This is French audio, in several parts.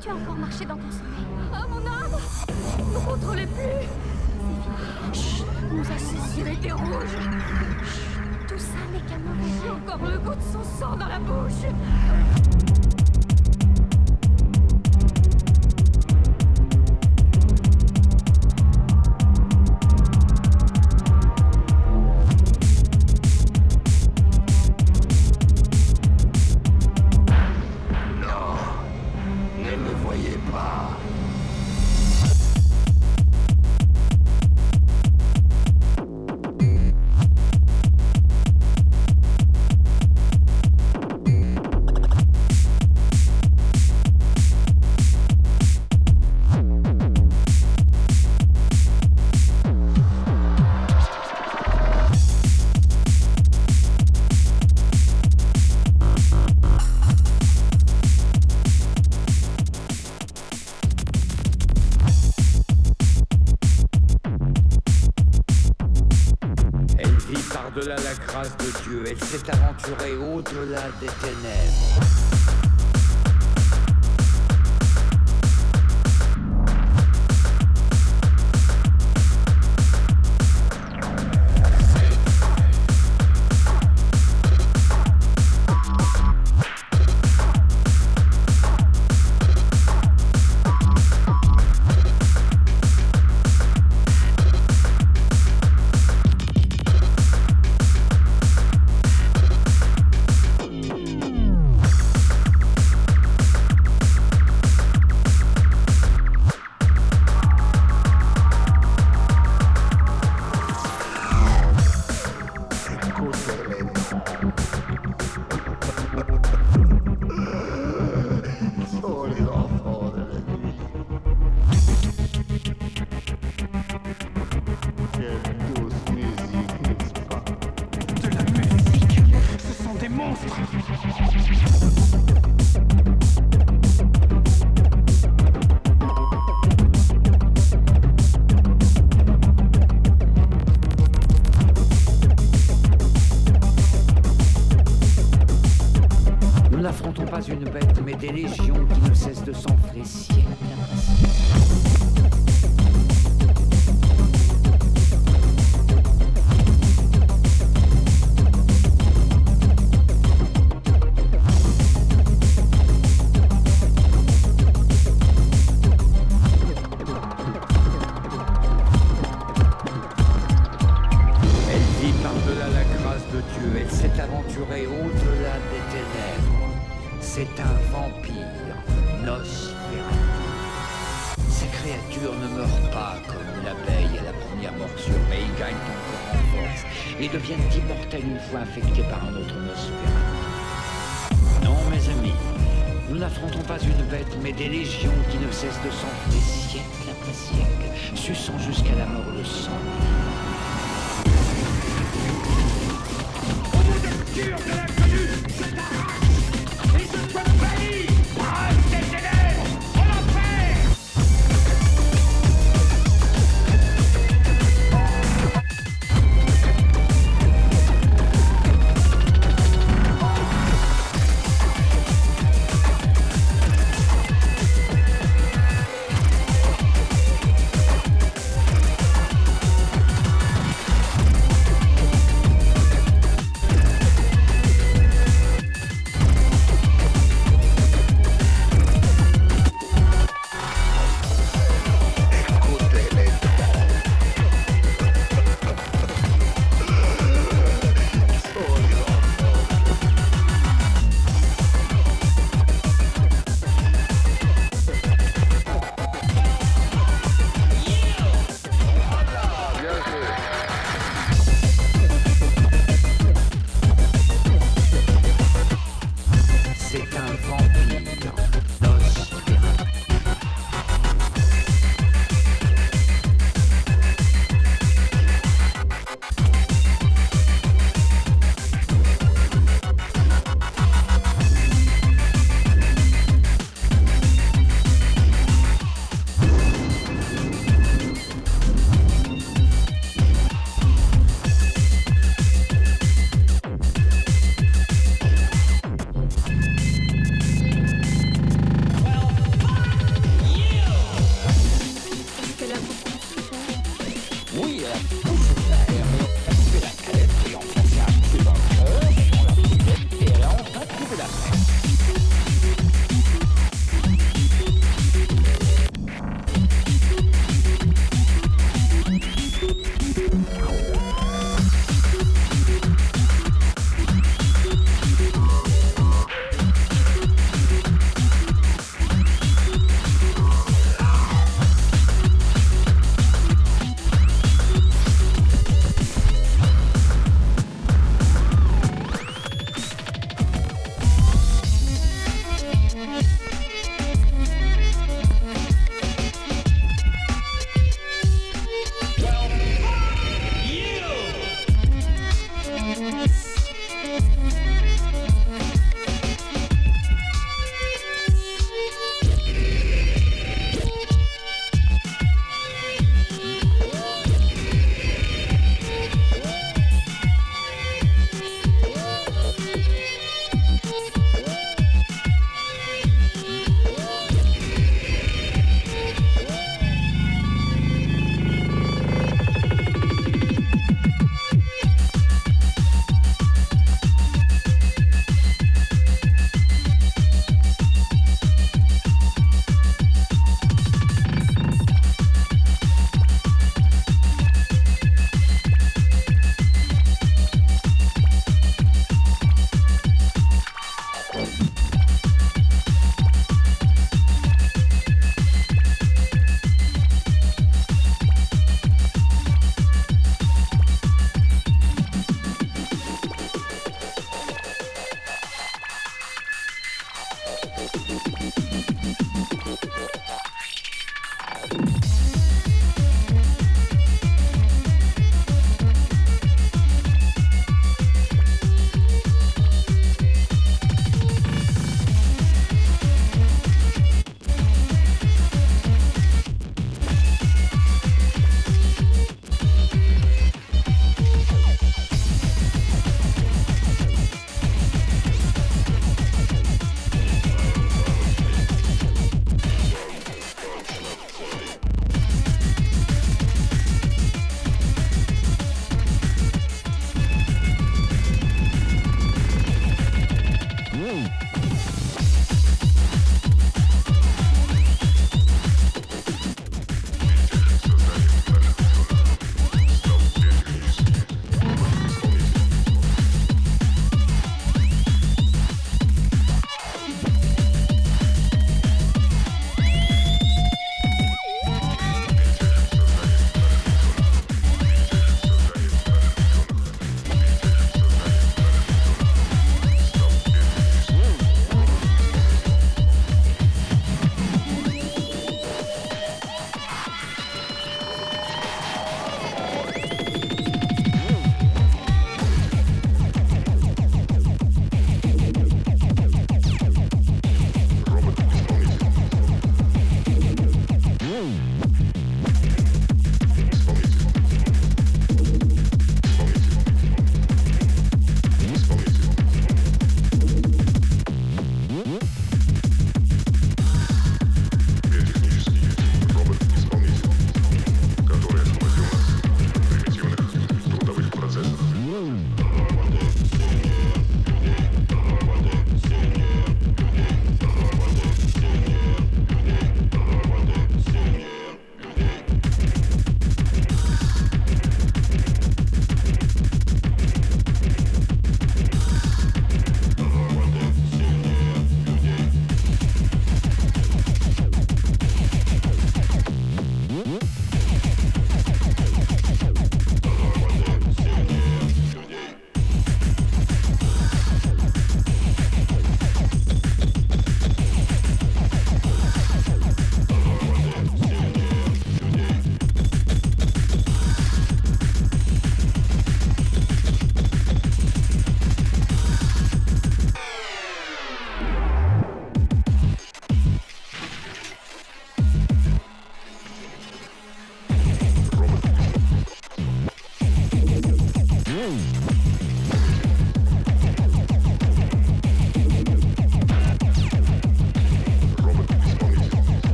Tu as encore marché dans ton sommeil. Ah, mon âme Ne me contrôlez plus Chut, nous a saisi. Il a été rouge Chut, tout ça n'est qu'un mauvais J'ai encore le goût de son sang dans la bouche C'est un vampire, Nosferatu. Ces créatures ne meurent pas comme l'abeille à la première morsure, mais ils gagnent encore en force et deviennent immortels une fois infectés par un autre Nosferatu. Non, mes amis, nous n'affrontons pas une bête, mais des légions qui ne cessent de s'enfler siècle après siècle, suçant jusqu'à la mort le sang.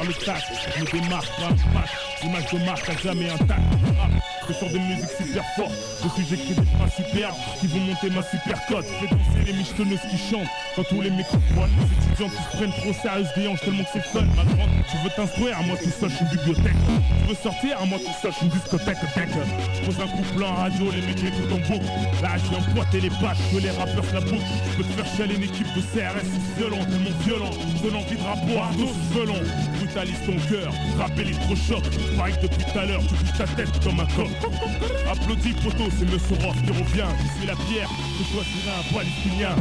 Le tac. Je me démarque, rap, pack. L'image de marque à jamais intacte. Je sors de musique super forte. Dessus j'écris des phrases superbes qui vont monter ma super cote. Fais danser les michetonneuses qui chantent. Quand tous les microphones, les étudiants qui se prennent trop sérieux des hanches tellement que c'est fun. Ma tu veux t'instruire, à moi tout seul, je suis une bibliothèque. Tu veux sortir, à moi tout seul, je suis une discothèque. Tech. Je pose un couple en radio, les mecs écoutent en boucle. Là, je viens pointer les pattes, que les rappeurs se la boucle. Je peux te faire chialer une équipe de CRS violent, tellement violent. Donne envie de rapper, ardos violent. Brutalise ton cœur, rap électrochoc. Pareil que depuis tout à l'heure, tu bouges ta tête comme un coq. Applaudis, poteau, c'est Monsieur Roth qui revient. C'est la pierre, je choisirai un palestinien.